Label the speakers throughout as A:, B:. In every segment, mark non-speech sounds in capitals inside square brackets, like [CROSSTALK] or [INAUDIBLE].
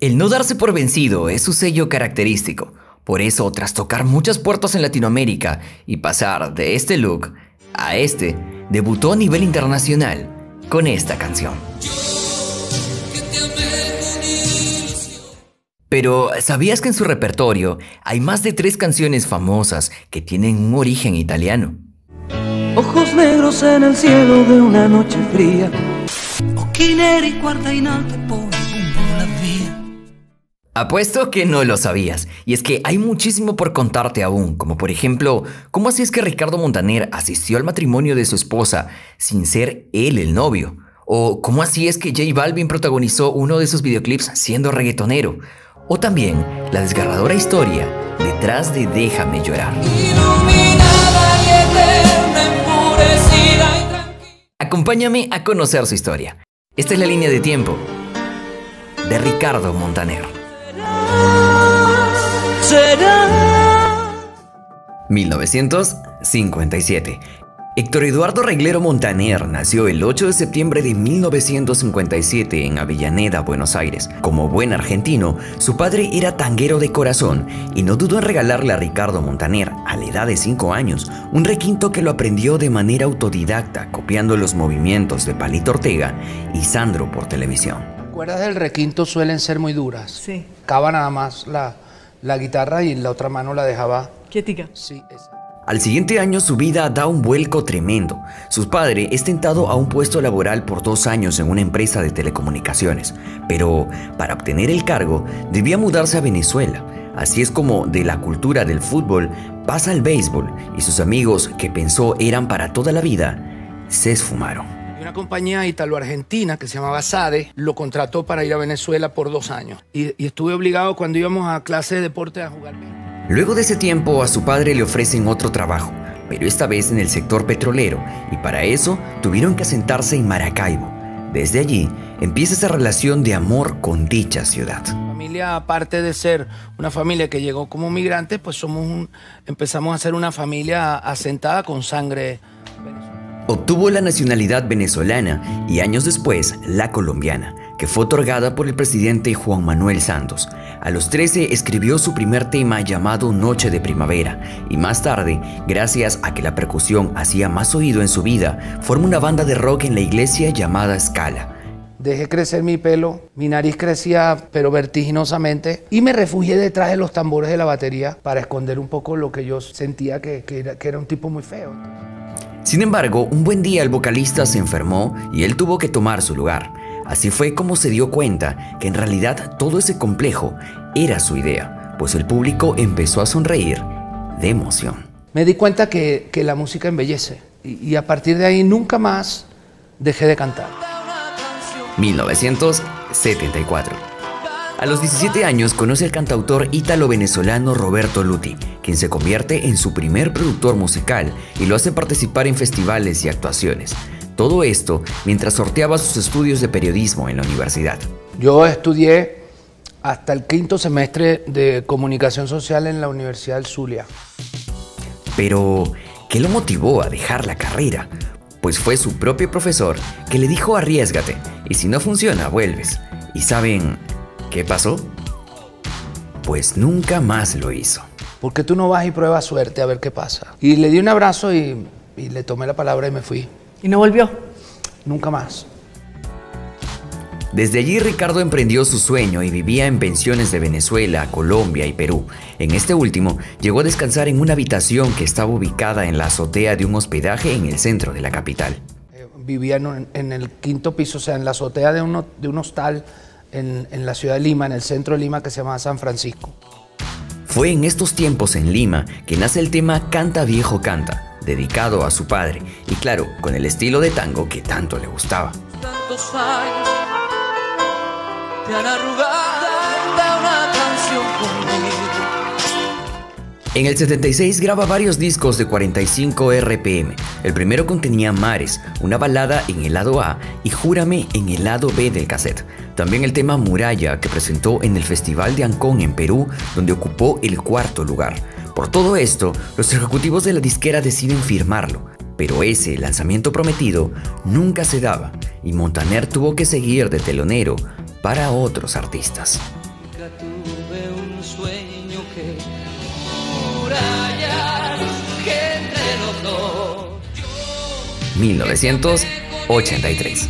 A: El no darse por vencido es su sello característico. Por eso, tras tocar muchas puertas en Latinoamérica y pasar de este look a este, debutó a nivel internacional con esta canción. Pero, ¿sabías que en su repertorio hay más de tres canciones famosas que tienen un origen italiano?
B: Ojos negros en el cielo de una noche fría.
A: Apuesto que no lo sabías, y es que hay muchísimo por contarte aún, como por ejemplo, ¿cómo así es que Ricardo Montaner asistió al matrimonio de su esposa sin ser él el novio? ¿O cómo así es que J Balvin protagonizó uno de sus videoclips siendo reggaetonero? O también la desgarradora historia detrás de Déjame llorar. Acompáñame a conocer su historia. Esta es la línea de tiempo de Ricardo Montaner. 1957. Héctor Eduardo Reglero Montaner nació el 8 de septiembre de 1957 en Avellaneda, Buenos Aires. Como buen argentino, su padre era tanguero de corazón y no dudó en regalarle a Ricardo Montaner, a la edad de 5 años, un requinto que lo aprendió de manera autodidacta, copiando los movimientos de Palito Ortega y Sandro por televisión
C: cuerdas del requinto suelen ser muy duras.
D: Sí.
C: Cava nada más la, la guitarra y la otra mano la dejaba.
D: Quietica.
C: Sí, esa.
A: Al siguiente año su vida da un vuelco tremendo. Su padre es tentado a un puesto laboral por dos años en una empresa de telecomunicaciones, pero para obtener el cargo debía mudarse a Venezuela. Así es como de la cultura del fútbol pasa al béisbol y sus amigos que pensó eran para toda la vida se esfumaron
C: una compañía italo-argentina que se llamaba SADE lo contrató para ir a Venezuela por dos años. Y, estuve obligado cuando íbamos a clase de deporte a jugar.
A: Luego de ese tiempo a su padre le ofrecen otro trabajo, pero esta vez en el sector petrolero, y para eso tuvieron que asentarse en Maracaibo. Desde allí empieza esa relación de amor con dicha ciudad.
C: familia, aparte de ser una familia que llegó como migrante, pues somos empezamos a ser una familia asentada con sangre venezolana.
A: Obtuvo la nacionalidad venezolana y años después la colombiana, que fue otorgada por el presidente Juan Manuel Santos. A los 13 escribió su primer tema llamado Noche de Primavera y más tarde, gracias a que la percusión hacía más oído en su vida, formó una banda de rock en la iglesia llamada Scala.
C: Dejé crecer mi pelo, mi nariz crecía pero vertiginosamente y me refugié detrás de los tambores de la batería para esconder un poco lo que yo sentía que era un tipo muy feo.
A: Sin embargo, un buen día el vocalista se enfermó y él tuvo que tomar su lugar. Así fue como se dio cuenta que en realidad todo ese complejo era su idea, pues el público empezó a sonreír de emoción.
C: Me di cuenta que, la música embellece y, y a partir de ahí nunca más dejé de cantar.
A: 1974 a los 17 años conoce al cantautor ítalo-venezolano Roberto Luti, quien se convierte en su primer productor musical y lo hace participar en festivales y actuaciones. Todo esto mientras sorteaba sus estudios de periodismo en la universidad.
C: Yo estudié hasta el quinto semestre de comunicación social en la Universidad del Zulia.
A: Pero, ¿qué lo motivó a dejar la carrera? Pues fue su propio profesor que le dijo arriesgate y si no funciona vuelves. Y saben, ¿Qué pasó? Pues nunca más lo hizo.
C: Porque tú no vas y pruebas suerte a ver qué pasa? Y le di un abrazo y, le tomé la palabra y me fui.
D: ¿Y no volvió?
C: Nunca más.
A: Desde allí Ricardo emprendió su sueño y vivía en pensiones de Venezuela, Colombia y Perú. En este último, llegó a descansar en una habitación que estaba ubicada en la azotea de un hospedaje en el centro de la capital.
C: Eh, vivía en, el quinto piso, o sea, en la azotea de, uno, de un hostal en, la ciudad de Lima, en el centro de Lima, que se llama San Francisco.
A: Fue en estos tiempos en Lima que nace el tema Canta Viejo Canta, dedicado a su padre, y claro, con el estilo de tango que tanto le gustaba. En el 76 graba varios discos de 45 RPM. El primero contenía Mares, una balada en el lado A y Júrame en el lado B del cassette. También el tema Muralla que presentó en el Festival de Ancón en Perú, donde ocupó el cuarto lugar. Por todo esto, los ejecutivos de la disquera deciden firmarlo, pero ese lanzamiento prometido nunca se daba y Montaner tuvo que seguir de telonero para otros artistas. 1983.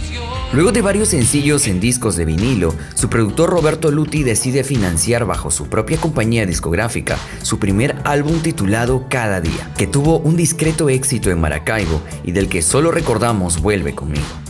A: Luego de varios sencillos en discos de vinilo, su productor Roberto Luti decide financiar bajo su propia compañía discográfica su primer álbum titulado Cada Día, que tuvo un discreto éxito en Maracaibo y del que solo recordamos Vuelve conmigo.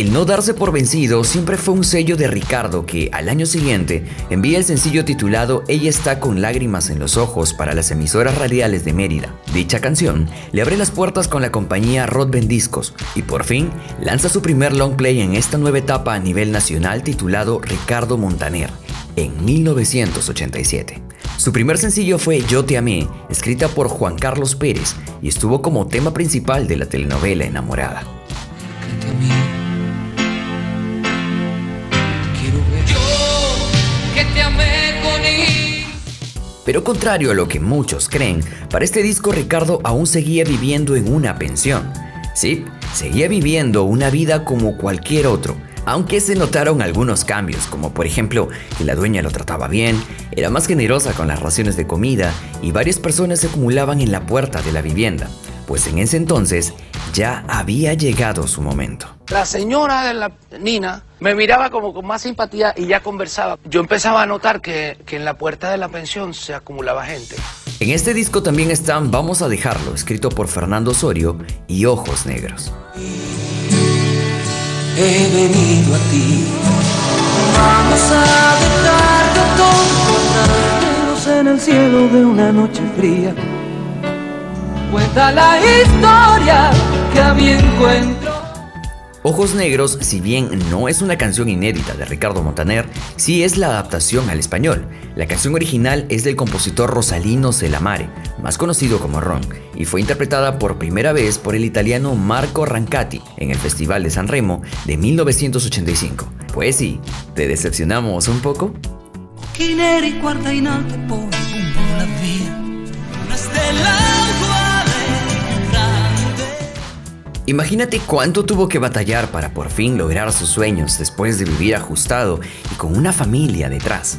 A: El no darse por vencido siempre fue un sello de Ricardo que al año siguiente envía el sencillo titulado Ella está con lágrimas en los ojos para las emisoras radiales de Mérida. Dicha canción le abre las puertas con la compañía Rodben Discos y por fin lanza su primer long play en esta nueva etapa a nivel nacional titulado Ricardo Montaner en 1987. Su primer sencillo fue Yo te amé, escrita por Juan Carlos Pérez y estuvo como tema principal de la telenovela Enamorada. Pero contrario a lo que muchos creen, para este disco Ricardo aún seguía viviendo en una pensión. Sí, seguía viviendo una vida como cualquier otro, aunque se notaron algunos cambios, como por ejemplo que la dueña lo trataba bien, era más generosa con las raciones de comida y varias personas se acumulaban en la puerta de la vivienda, pues en ese entonces ya había llegado su momento.
C: La señora de la Nina me miraba como con más simpatía y ya conversaba. Yo empezaba a notar que, que en la puerta de la pensión se acumulaba gente.
A: En este disco también están Vamos a dejarlo, escrito por Fernando Osorio, y Ojos Negros.
B: He venido a ti. Vamos a dejarlo todo en el cielo de una noche fría. Cuenta la historia que a mi encuentro.
A: Ojos Negros, si bien no es una canción inédita de Ricardo Montaner, sí es la adaptación al español. La canción original es del compositor Rosalino Celamare, más conocido como Ron, y fue interpretada por primera vez por el italiano Marco Rancati en el Festival de San Remo de 1985. Pues sí, ¿te decepcionamos un poco? Imagínate cuánto tuvo que batallar para por fin lograr sus sueños después de vivir ajustado y con una familia detrás.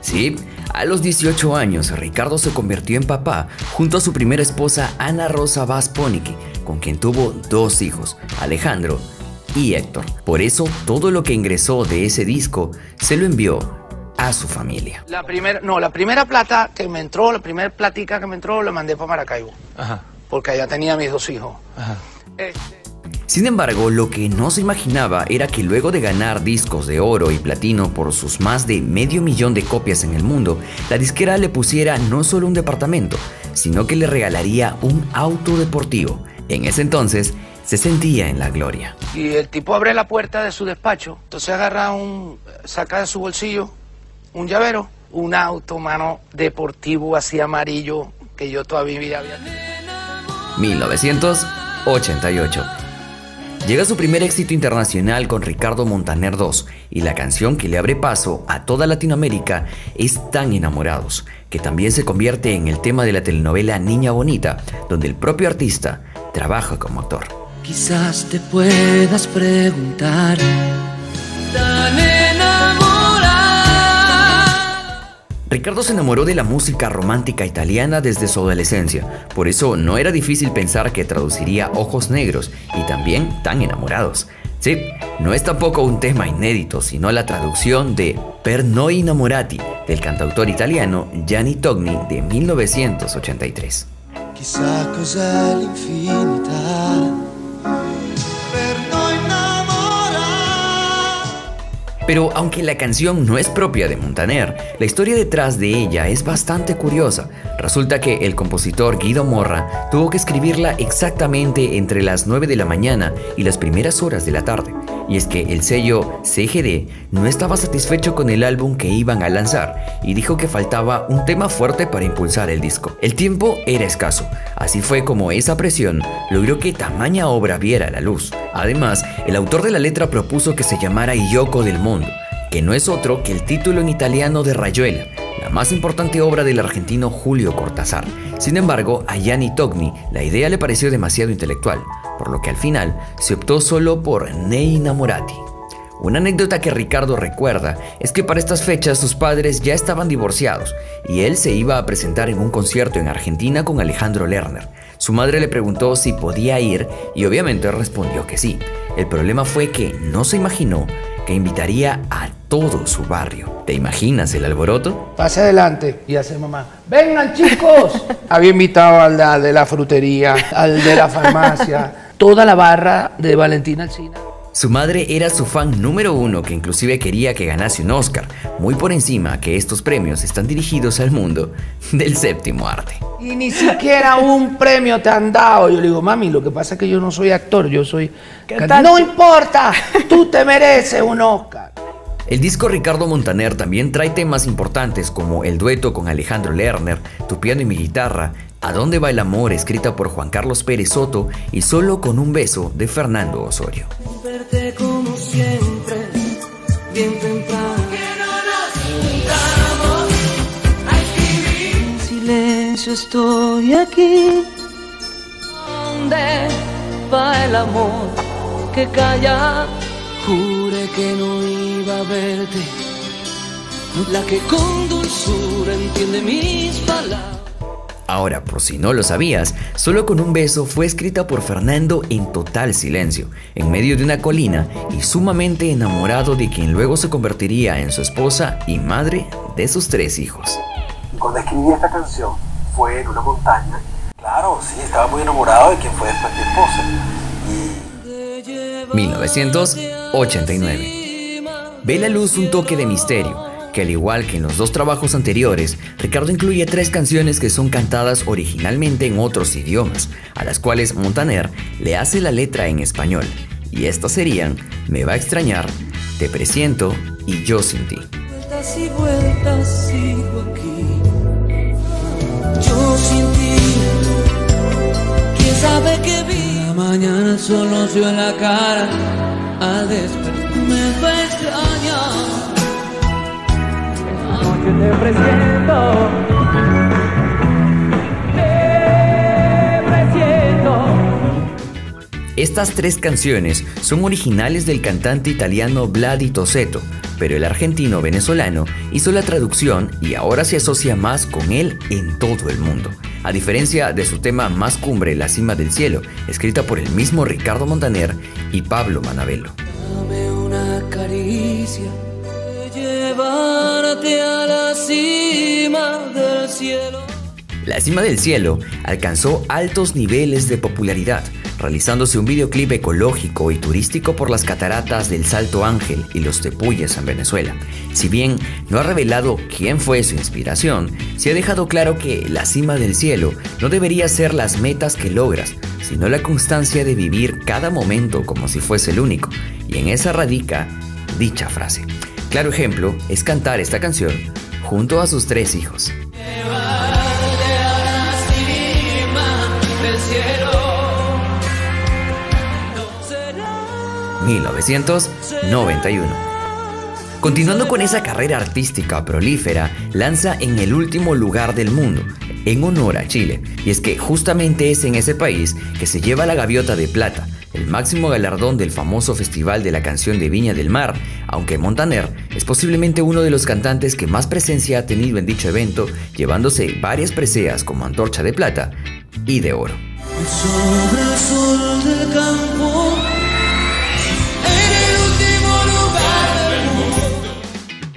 A: Sí, a los 18 años Ricardo se convirtió en papá junto a su primera esposa Ana Rosa Vaz con quien tuvo dos hijos, Alejandro y Héctor. Por eso todo lo que ingresó de ese disco se lo envió a su familia.
C: La primera, no, la primera plata que me entró, la primera platica que me entró, la mandé para Maracaibo. Ajá. Porque allá tenía mis dos hijos. Ajá.
A: Sin embargo, lo que no se imaginaba era que luego de ganar discos de oro y platino por sus más de medio millón de copias en el mundo, la disquera le pusiera no solo un departamento, sino que le regalaría un auto deportivo. En ese entonces, se sentía en la gloria.
C: Y el tipo abre la puerta de su despacho, entonces agarra un, saca de su bolsillo un llavero, un auto, mano, deportivo así amarillo que yo todavía había.
A: 1900 88. Llega su primer éxito internacional con Ricardo Montaner 2 y la canción que le abre paso a toda Latinoamérica es Tan enamorados, que también se convierte en el tema de la telenovela Niña Bonita, donde el propio artista trabaja como actor.
B: Quizás te puedas preguntar
A: Ricardo se enamoró de la música romántica italiana desde su adolescencia, por eso no era difícil pensar que traduciría Ojos Negros y también Tan Enamorados. Sí, no es tampoco un tema inédito, sino la traducción de Per noi innamorati del cantautor italiano Gianni Togni de 1983. Pero aunque la canción no es propia de Montaner, la historia detrás de ella es bastante curiosa. Resulta que el compositor Guido Morra tuvo que escribirla exactamente entre las 9 de la mañana y las primeras horas de la tarde. Y es que el sello CGD no estaba satisfecho con el álbum que iban a lanzar y dijo que faltaba un tema fuerte para impulsar el disco. El tiempo era escaso, así fue como esa presión logró que tamaña obra viera la luz. Además, el autor de la letra propuso que se llamara Yoko del Mundo, que no es otro que el título en italiano de Rayuela, la más importante obra del argentino Julio Cortázar. Sin embargo, a Gianni Togni la idea le pareció demasiado intelectual, por lo que al final se optó solo por Nei Namorati. Una anécdota que Ricardo recuerda es que para estas fechas sus padres ya estaban divorciados y él se iba a presentar en un concierto en Argentina con Alejandro Lerner. Su madre le preguntó si podía ir y obviamente respondió que sí. El problema fue que no se imaginó que invitaría a todo su barrio. ¿Te imaginas el alboroto?
C: Pase adelante y hace mamá. ¡Vengan chicos! [LAUGHS] Había invitado al de la frutería, al de la farmacia, toda la barra de Valentina Alcina.
A: Su madre era su fan número uno que inclusive quería que ganase un Oscar, muy por encima que estos premios están dirigidos al mundo del séptimo arte.
C: Y ni siquiera un premio te han dado. Yo le digo, mami, lo que pasa es que yo no soy actor, yo soy... No importa, tú te mereces un Oscar.
A: El disco Ricardo Montaner también trae temas importantes como el dueto con Alejandro Lerner, Tu piano y mi guitarra, ¿A dónde va el amor? escrita por Juan Carlos Pérez Soto y Solo con un beso de Fernando Osorio.
B: Verte como siempre, bien temprano. Que no nos En silencio estoy aquí. ¿Dónde va el amor que calla? Jure que no iba a verte. La que con dulzura entiende mis palabras.
A: Ahora, por si no lo sabías, Solo con un beso fue escrita por Fernando en total silencio, en medio de una colina y sumamente enamorado de quien luego se convertiría en su esposa y madre de sus tres hijos.
D: Cuando escribí esta canción fue en una montaña. Claro, sí, estaba muy enamorado de quien fue después mi esposa.
A: Y... 1989. Ve la luz un toque de misterio que al igual que en los dos trabajos anteriores, Ricardo incluye tres canciones que son cantadas originalmente en otros idiomas, a las cuales Montaner le hace la letra en español. Y estas serían Me va a extrañar, Te presiento y Yo sin ti.
B: Vueltas y vueltas sigo aquí. Yo sin ti. ¿Quién sabe qué vi? La mañana solo vio la cara al despertar. Me va a extrañar te presiento. Te presiento.
A: Estas tres canciones son originales del cantante italiano Vladi Toseto, pero el argentino venezolano hizo la traducción y ahora se asocia más con él en todo el mundo. A diferencia de su tema más cumbre, La cima del cielo, escrita por el mismo Ricardo Montaner y Pablo Manabello.
B: Dame una caricia la cima del cielo.
A: La cima del cielo alcanzó altos niveles de popularidad, realizándose un videoclip ecológico y turístico por las cataratas del Salto Ángel y los Tepuyes en Venezuela. Si bien no ha revelado quién fue su inspiración, se ha dejado claro que la cima del cielo no debería ser las metas que logras, sino la constancia de vivir cada momento como si fuese el único, y en esa radica dicha frase. Claro ejemplo es cantar esta canción junto a sus tres hijos. 1991. Continuando con esa carrera artística prolífera, lanza En el último lugar del mundo, en honor a Chile, y es que justamente es en ese país que se lleva la gaviota de plata, el máximo galardón del famoso Festival de la Canción de Viña del Mar, aunque Montaner es posiblemente uno de los cantantes que más presencia ha tenido en dicho evento, llevándose varias preseas como Antorcha de Plata y de Oro.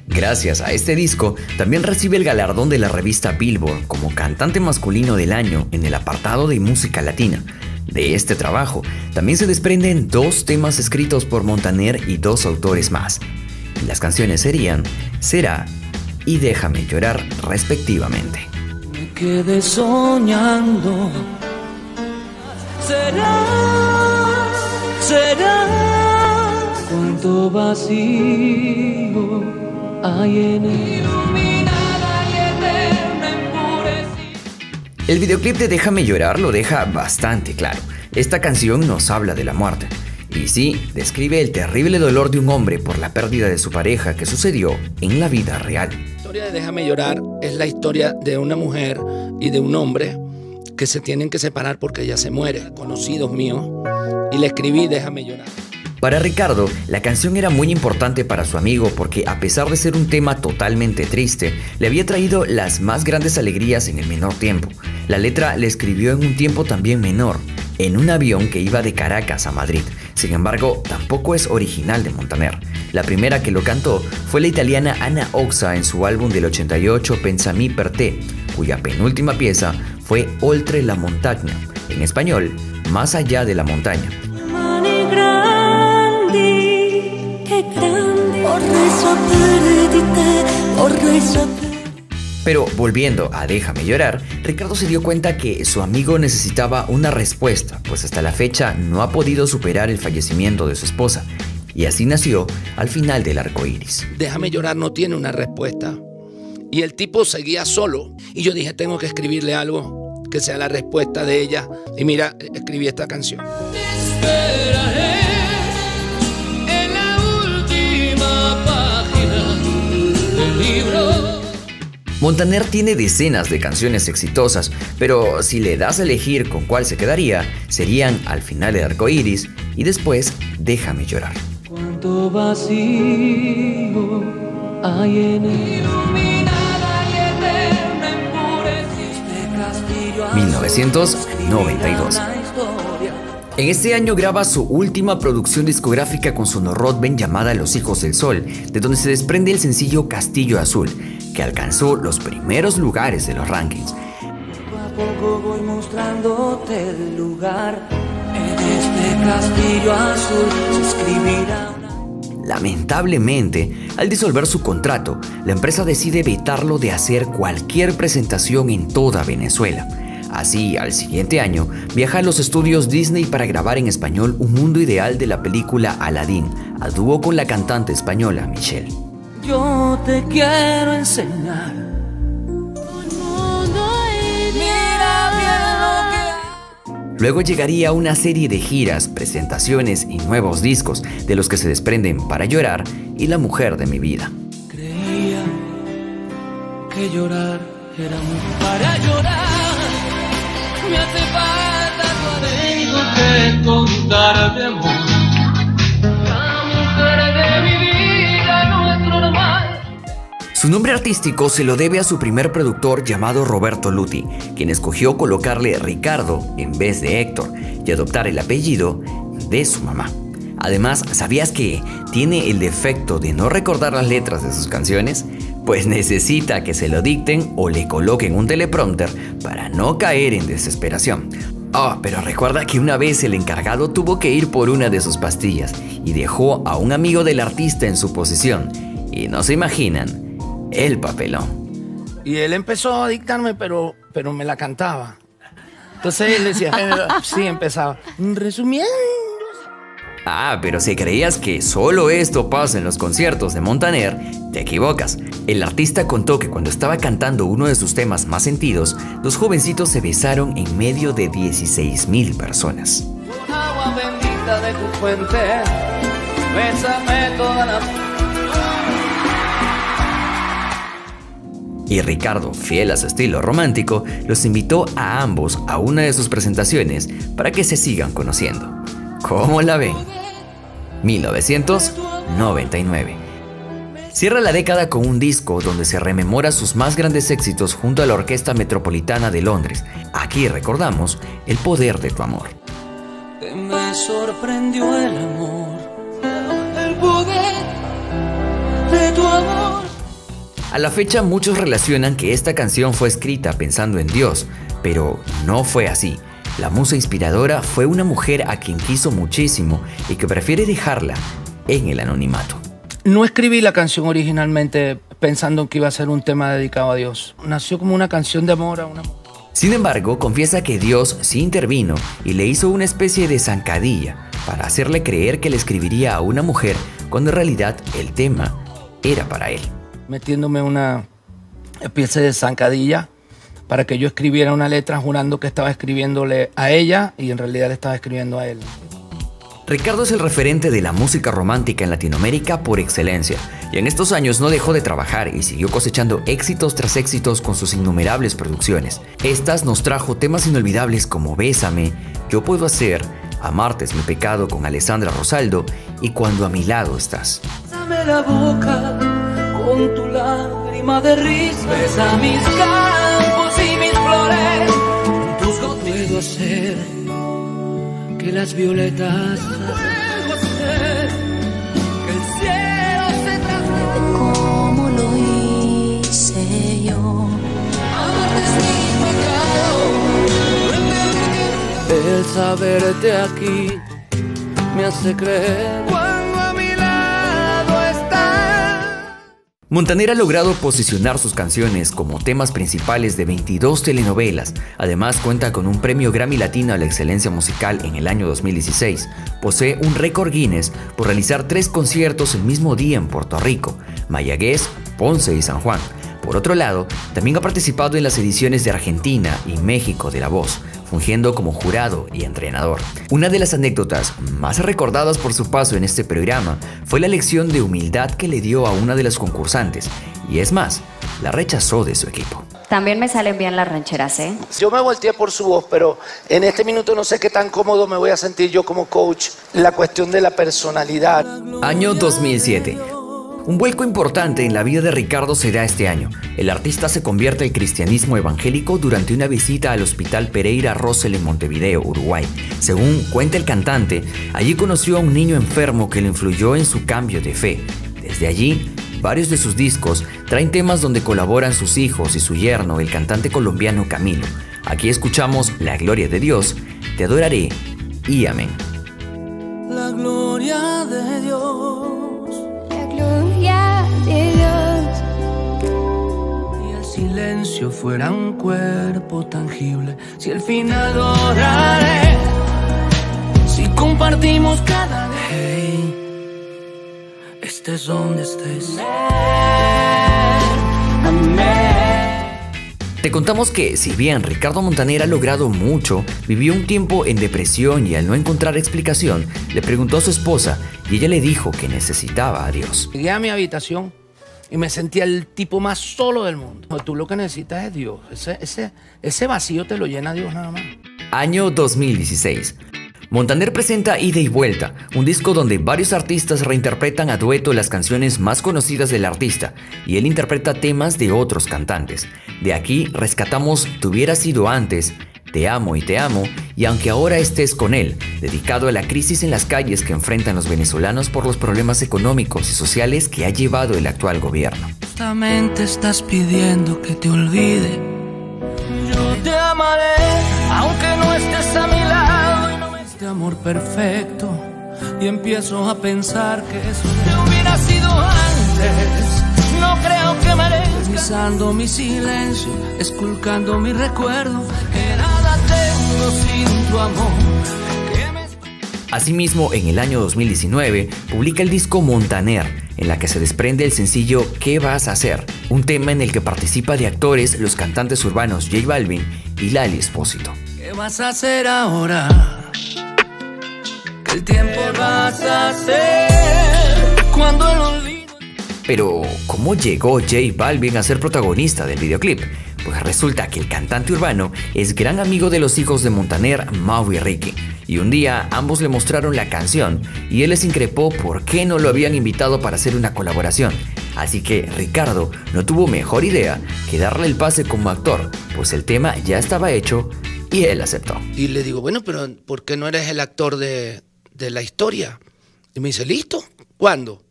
A: Gracias a este disco, también recibe el galardón de la revista Billboard como cantante masculino del año en el apartado de música latina. De este trabajo también se desprenden dos temas escritos por Montaner y dos autores más. las canciones serían Será y Déjame llorar respectivamente.
B: Me quedé soñando. Será, será cuánto vacío hay en el
A: El videoclip de Déjame llorar lo deja bastante claro. Esta canción nos habla de la muerte. Y sí, describe el terrible dolor de un hombre por la pérdida de su pareja que sucedió en la vida real.
C: La historia de Déjame llorar es la historia de una mujer y de un hombre que se tienen que separar porque ella se muere. Conocidos míos y le escribí Déjame llorar.
A: Para Ricardo, la canción era muy importante para su amigo porque a pesar de ser un tema totalmente triste, le había traído las más grandes alegrías en el menor tiempo. La letra le escribió en un tiempo también menor, en un avión que iba de Caracas a Madrid. Sin embargo, tampoco es original de Montaner. La primera que lo cantó fue la italiana Anna Oxa en su álbum del 88 Pensami per te, cuya penúltima pieza fue Oltre la montagna, en español, Más allá de la montaña. Pero volviendo a Déjame llorar, Ricardo se dio cuenta que su amigo necesitaba una respuesta, pues hasta la fecha no ha podido superar el fallecimiento de su esposa. Y así nació al final del arco iris.
C: Déjame llorar no tiene una respuesta. Y el tipo seguía solo. Y yo dije, tengo que escribirle algo que sea la respuesta de ella. Y mira, escribí esta canción.
A: Montaner tiene decenas de canciones exitosas, pero si le das a elegir con cuál se quedaría, serían Al final de arco iris y después Déjame llorar.
B: Cuánto vacío hay en
A: 1992. En este año graba su última producción discográfica con Sono Rodben llamada Los Hijos del Sol, de donde se desprende el sencillo Castillo Azul, que alcanzó los primeros lugares de los rankings. Lamentablemente, al disolver su contrato, la empresa decide evitarlo de hacer cualquier presentación en toda Venezuela. Así, al siguiente año, viaja a los estudios Disney para grabar en español un mundo ideal de la película Aladdin, a dúo con la cantante española Michelle.
B: Yo te quiero enseñar.
A: Luego llegaría una serie de giras, presentaciones y nuevos discos, de los que se desprenden Para llorar y La mujer de mi vida.
B: Creía que llorar era muy para llorar. Me hace falta de amor.
A: Su nombre artístico se lo debe a su primer productor llamado Roberto Luti, quien escogió colocarle Ricardo en vez de Héctor y adoptar el apellido de su mamá. Además, ¿sabías que tiene el defecto de no recordar las letras de sus canciones? Pues necesita que se lo dicten o le coloquen un teleprompter para no caer en desesperación. Oh, pero recuerda que una vez el encargado tuvo que ir por una de sus pastillas y dejó a un amigo del artista en su posición. Y no se imaginan, el papelón.
C: Y él empezó a dictarme, pero, pero me la cantaba. Entonces él decía, [LAUGHS] sí, empezaba. Resumiendo
A: Ah, pero si creías que solo esto pasa en los conciertos de Montaner, te equivocas. El artista contó que cuando estaba cantando uno de sus temas más sentidos, los jovencitos se besaron en medio de 16.000 personas.
B: Agua bendita de tu fuente, bésame toda la...
A: Y Ricardo, fiel a su estilo romántico, los invitó a ambos a una de sus presentaciones para que se sigan conociendo. ¿Cómo la ven? 1999. Cierra la década con un disco donde se rememora sus más grandes éxitos junto a la Orquesta Metropolitana de Londres. Aquí recordamos El poder de tu amor.
B: me sorprendió el amor, el poder de tu amor.
A: A la fecha muchos relacionan que esta canción fue escrita pensando en Dios, pero no fue así. La musa inspiradora fue una mujer a quien quiso muchísimo y que prefiere dejarla en el anonimato.
C: No escribí la canción originalmente pensando que iba a ser un tema dedicado a Dios. Nació como una canción de amor a una mujer.
A: Sin embargo, confiesa que Dios sí intervino y le hizo una especie de zancadilla para hacerle creer que le escribiría a una mujer cuando en realidad el tema era para él.
C: Metiéndome una especie de zancadilla para que yo escribiera una letra jurando que estaba escribiéndole a ella y en realidad le estaba escribiendo a él.
A: Ricardo es el referente de la música romántica en Latinoamérica por excelencia, y en estos años no dejó de trabajar y siguió cosechando éxitos tras éxitos con sus innumerables producciones. Estas nos trajo temas inolvidables como Bésame, Yo puedo hacer, Amarte es mi pecado con Alessandra Rosaldo y Cuando a mi lado estás.
B: Dame la boca con tu lágrima de risa. Besa mis flores. Con tus gotas puedo hacer que las violetas. Puedo hacer que el cielo se transforme.
E: como lo hice yo.
B: Amarte es mi pecado. El saberte aquí me hace creer
A: Montaner ha logrado posicionar sus canciones como temas principales de 22 telenovelas. Además cuenta con un premio Grammy Latino a la excelencia musical en el año 2016. Posee un récord Guinness por realizar tres conciertos el mismo día en Puerto Rico, Mayagüez, Ponce y San Juan. Por otro lado, también ha participado en las ediciones de Argentina y México de La Voz, fungiendo como jurado y entrenador. Una de las anécdotas más recordadas por su paso en este programa fue la lección de humildad que le dio a una de las concursantes, y es más, la rechazó de su equipo.
F: También me salen bien las rancheras, ¿eh?
C: Yo me volteé por su voz, pero en este minuto no sé qué tan cómodo me voy a sentir yo como coach. La cuestión de la personalidad.
A: Año 2007. Un vuelco importante en la vida de Ricardo se da este año. El artista se convierte al cristianismo evangélico durante una visita al Hospital Pereira Rosell en Montevideo, Uruguay. Según cuenta el cantante, allí conoció a un niño enfermo que lo influyó en su cambio de fe. Desde allí, varios de sus discos traen temas donde colaboran sus hijos y su yerno, el cantante colombiano Camilo. Aquí escuchamos La gloria de Dios, Te adoraré y amén.
B: La gloria de Dios silencio fuera un cuerpo tangible. Si el final oraré, si compartimos cada ley, estés donde estés. Amén.
A: Te contamos que, si bien Ricardo Montaner ha logrado mucho, vivió un tiempo en depresión y al no encontrar explicación, le preguntó a su esposa y ella le dijo que necesitaba a Dios.
C: Llegué a mi habitación y me sentía el tipo más solo del mundo. Tú lo que necesitas es Dios. Ese, vacío te lo llena Dios nada más.
A: Año 2016. Montaner presenta Ida y Vuelta, un disco donde varios artistas reinterpretan a dueto las canciones más conocidas del artista, y él interpreta temas de otros cantantes. De aquí rescatamos Te hubiera sido antes, Te amo y te amo, y aunque ahora estés con él, dedicado a la crisis en las calles que enfrentan los venezolanos por los problemas económicos y sociales que ha llevado el actual gobierno.
B: Justamente estás pidiendo que te olvide. Yo te amaré, aunque no estés a mi lado. Y no me este amor perfecto. Y empiezo a pensar que eso te hubiera sido antes. No creo que merezca. Revisando mi silencio, esculcando mi recuerdo. Que nada tengo sin tu amor.
A: Asimismo, en el año 2019, publica el disco Montaner, en la que se desprende el sencillo ¿Qué vas a hacer? Un tema en el que participa de actores los cantantes urbanos J Balvin y Lali Espósito.
B: ¿Qué vas a hacer ahora? ¿Qué el tiempo vas a hacer? Cuando.
A: Pero, ¿cómo llegó J Balvin a ser protagonista del videoclip? Pues resulta que el cantante urbano es gran amigo de los hijos de Montaner, Mau y Ricky. Y un día ambos le mostraron la canción y él les increpó por qué no lo habían invitado para hacer una colaboración. Así que Ricardo no tuvo mejor idea que darle el pase como actor, pues el tema ya estaba hecho y él aceptó.
C: Y le digo, bueno, pero ¿por qué no eres el actor de, de la historia? Y me dice, ¿listo? ¿Cuándo?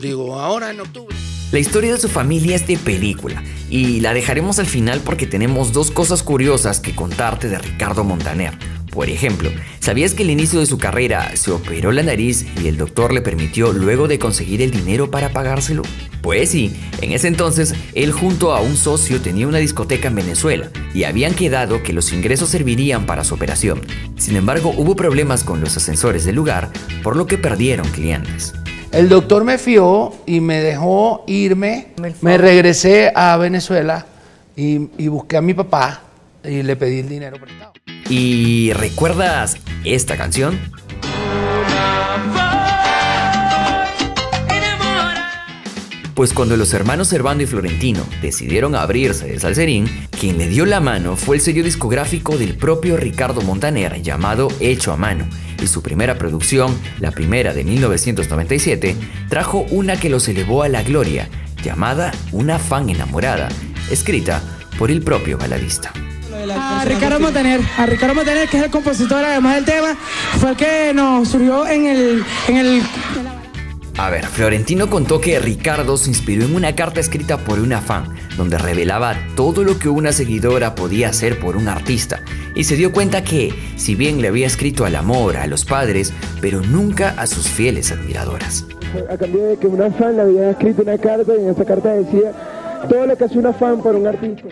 C: Digo, ahora en octubre.
A: La historia de su familia es de película y la dejaremos al final porque tenemos dos cosas curiosas que contarte de Ricardo Montaner. Por ejemplo, ¿sabías que al inicio de su carrera se operó la nariz y el doctor le permitió luego de conseguir el dinero para pagárselo? Pues sí, en ese entonces él junto a un socio tenía una discoteca en Venezuela y habían quedado que los ingresos servirían para su operación. Sin embargo, hubo problemas con los ascensores del lugar, por lo que perdieron clientes.
C: El doctor me fió y me dejó irme. Me regresé a Venezuela y, y busqué a mi papá y le pedí el dinero prestado.
A: ¿Y recuerdas esta canción? Pues cuando los hermanos Servando y Florentino decidieron abrirse de Salserín, quien le dio la mano fue el sello discográfico del propio Ricardo Montaner llamado Hecho a Mano, y su primera producción, la primera de 1997, trajo una que los elevó a la gloria, llamada Una fan enamorada, escrita por el propio baladista.
G: A Ricardo Montaner, Ricardo Montaner, que es el compositor además del tema, fue el que nos surgió en el, en el
A: a ver, Florentino contó que Ricardo se inspiró en una carta escrita por una fan, donde revelaba todo lo que una seguidora podía hacer por un artista, y se dio cuenta que, si bien le había escrito al amor, a los padres, pero nunca a sus fieles admiradoras.
H: A cambio de que una fan le había escrito una carta y en esa carta decía todo lo que hace una fan por un artista.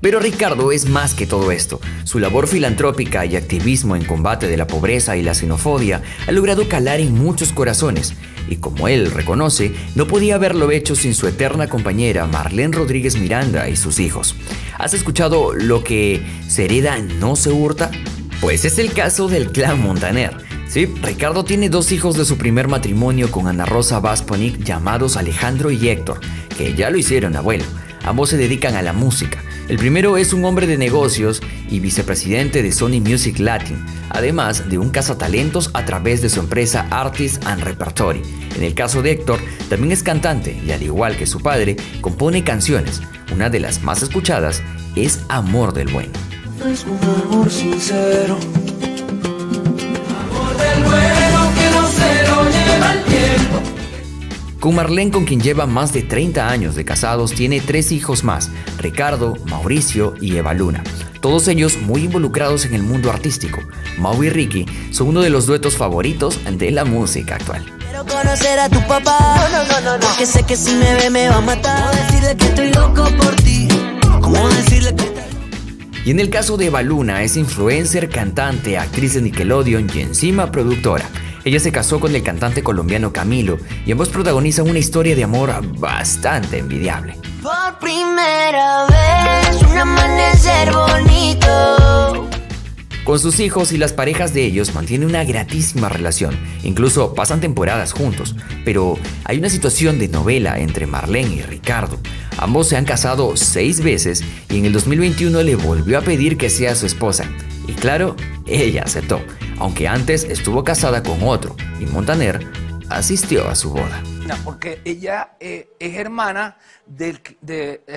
A: Pero Ricardo es más que todo esto. Su labor filantrópica y activismo en combate de la pobreza y la xenofobia ha logrado calar en muchos corazones. Y como él reconoce, no podía haberlo hecho sin su eterna compañera Marlene Rodríguez Miranda y sus hijos. ¿Has escuchado lo que se hereda no se hurta? Pues es el caso del clan Montaner. Sí, Ricardo tiene dos hijos de su primer matrimonio con Ana Rosa Vasponic llamados Alejandro y Héctor, que ya lo hicieron abuelo. Ambos se dedican a la música. El primero es un hombre de negocios y vicepresidente de Sony Music Latin, además de un cazatalentos a través de su empresa Artist and Repertory. En el caso de Héctor, también es cantante y al igual que su padre, compone canciones. Una de las más escuchadas es Amor del Bueno.
B: Es un amor sincero. Amor del bueno que no se lo lleva el tiempo.
A: Con Marlene, con quien lleva más de 30 años de casados, tiene tres hijos más, Ricardo, Mauricio y Eva Luna. Todos ellos muy involucrados en el mundo artístico. Mau y Ricky son uno de los duetos favoritos de la música actual.
I: Quiero conocer a tu papá, no, no, no, no, porque sé que si me ve me va a matar. ¿Cómo decirle que estoy loco por ti? ¿Cómo decirle que
A: y en el caso de Eva Luna, es influencer, cantante, actriz de Nickelodeon y encima productora. Ella se casó con el cantante colombiano Camilo y ambos protagonizan una historia de amor bastante envidiable.
I: Por primera vez, un amanecer bonito.
A: Con sus hijos y las parejas de ellos mantiene una gratísima relación, incluso pasan temporadas juntos, pero hay una situación de novela entre Marlene y Ricardo. Ambos se han casado seis veces y en el 2021 le volvió a pedir que sea su esposa. Y claro, ella aceptó aunque antes estuvo casada con otro, y Montaner asistió a su boda.
C: Porque ella eh, es hermana del,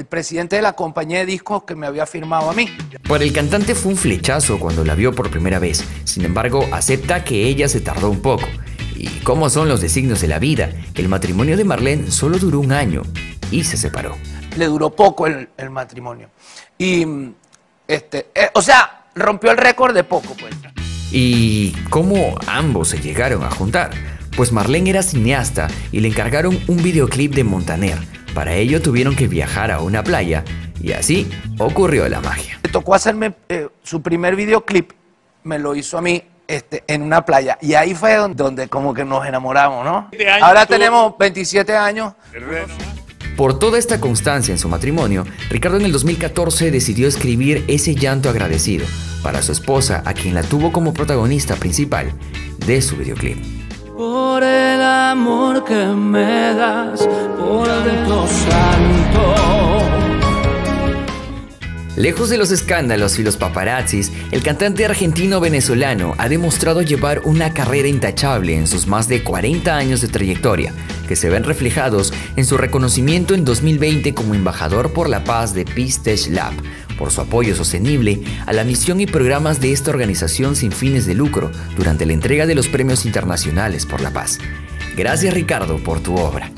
C: presidente de la compañía de discos que me había firmado a mí.
A: Para el cantante fue un flechazo cuando la vio por primera vez. Sin embargo, acepta que ella se tardó un poco. ¿Y cómo son los designios de la vida? El matrimonio de Marlene solo duró un año y se separó.
C: Le duró poco el, matrimonio. Y, este, eh, o sea, rompió el récord de poco, pues.
A: ¿Y cómo ambos se llegaron a juntar? Pues Marlene era cineasta y le encargaron un videoclip de Montaner. Para ello tuvieron que viajar a una playa y así ocurrió la magia.
C: Le tocó hacerme eh, su primer videoclip, me lo hizo a mí este, en una playa. Y ahí fue donde, como que nos enamoramos, ¿no? Ahora tenemos 27 años.
A: Por toda esta constancia en su matrimonio, Ricardo en el 2014 decidió escribir ese llanto agradecido para su esposa, a quien la tuvo como protagonista principal de su videoclip.
B: Por el amor que me das, por dentro santo.
A: Lejos de los escándalos y los paparazzis, el cantante argentino-venezolano ha demostrado llevar una carrera intachable en sus más de 40 años de trayectoria, que se ven reflejados en su reconocimiento en 2020 como embajador por la paz de Peace Tech Lab, por su apoyo sostenible a la misión y programas de esta organización sin fines de lucro durante la entrega de los premios internacionales por la paz. Gracias Ricardo por tu obra.